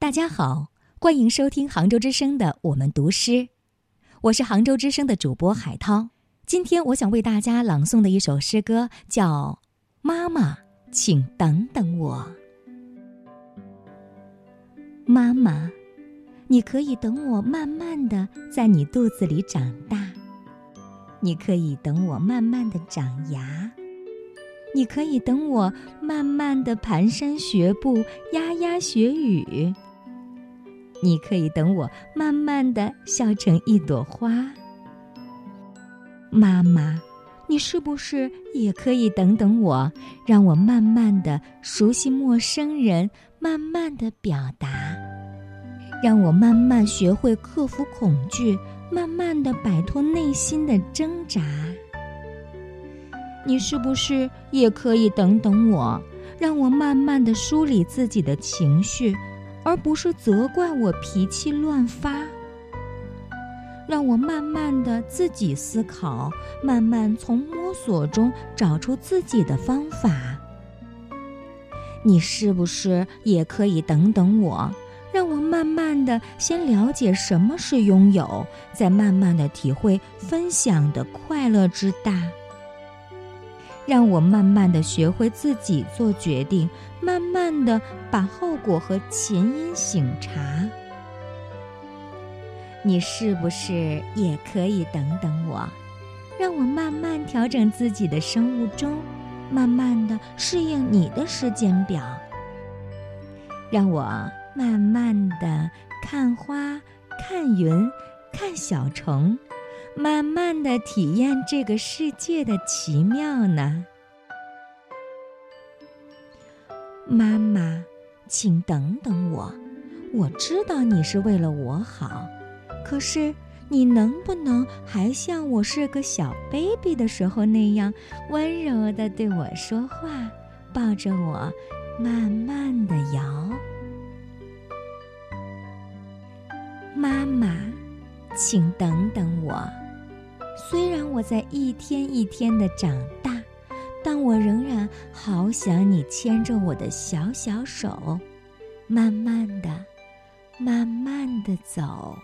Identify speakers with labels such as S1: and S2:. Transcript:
S1: 大家好，欢迎收听杭州之声的《我们读诗》，我是杭州之声的主播海涛。今天我想为大家朗诵的一首诗歌叫《妈妈，请等等我》。妈妈，你可以等我慢慢的在你肚子里长大，你可以等我慢慢的长牙，你可以等我慢慢的蹒跚学步、牙牙学语。你可以等我慢慢的笑成一朵花，妈妈，你是不是也可以等等我，让我慢慢的熟悉陌生人，慢慢的表达，让我慢慢学会克服恐惧，慢慢的摆脱内心的挣扎。你是不是也可以等等我，让我慢慢的梳理自己的情绪？而不是责怪我脾气乱发，让我慢慢的自己思考，慢慢从摸索中找出自己的方法。你是不是也可以等等我，让我慢慢的先了解什么是拥有，再慢慢的体会分享的快乐之大。让我慢慢的学会自己做决定，慢慢的把后果和前因醒察。你是不是也可以等等我，让我慢慢调整自己的生物钟，慢慢的适应你的时间表。让我慢慢的看花、看云、看小虫。慢慢的体验这个世界的奇妙呢，妈妈，请等等我。我知道你是为了我好，可是你能不能还像我是个小 baby 的时候那样温柔的对我说话，抱着我，慢慢的摇？妈妈，请等等我。虽然我在一天一天的长大，但我仍然好想你牵着我的小小手，慢慢的、慢慢的走。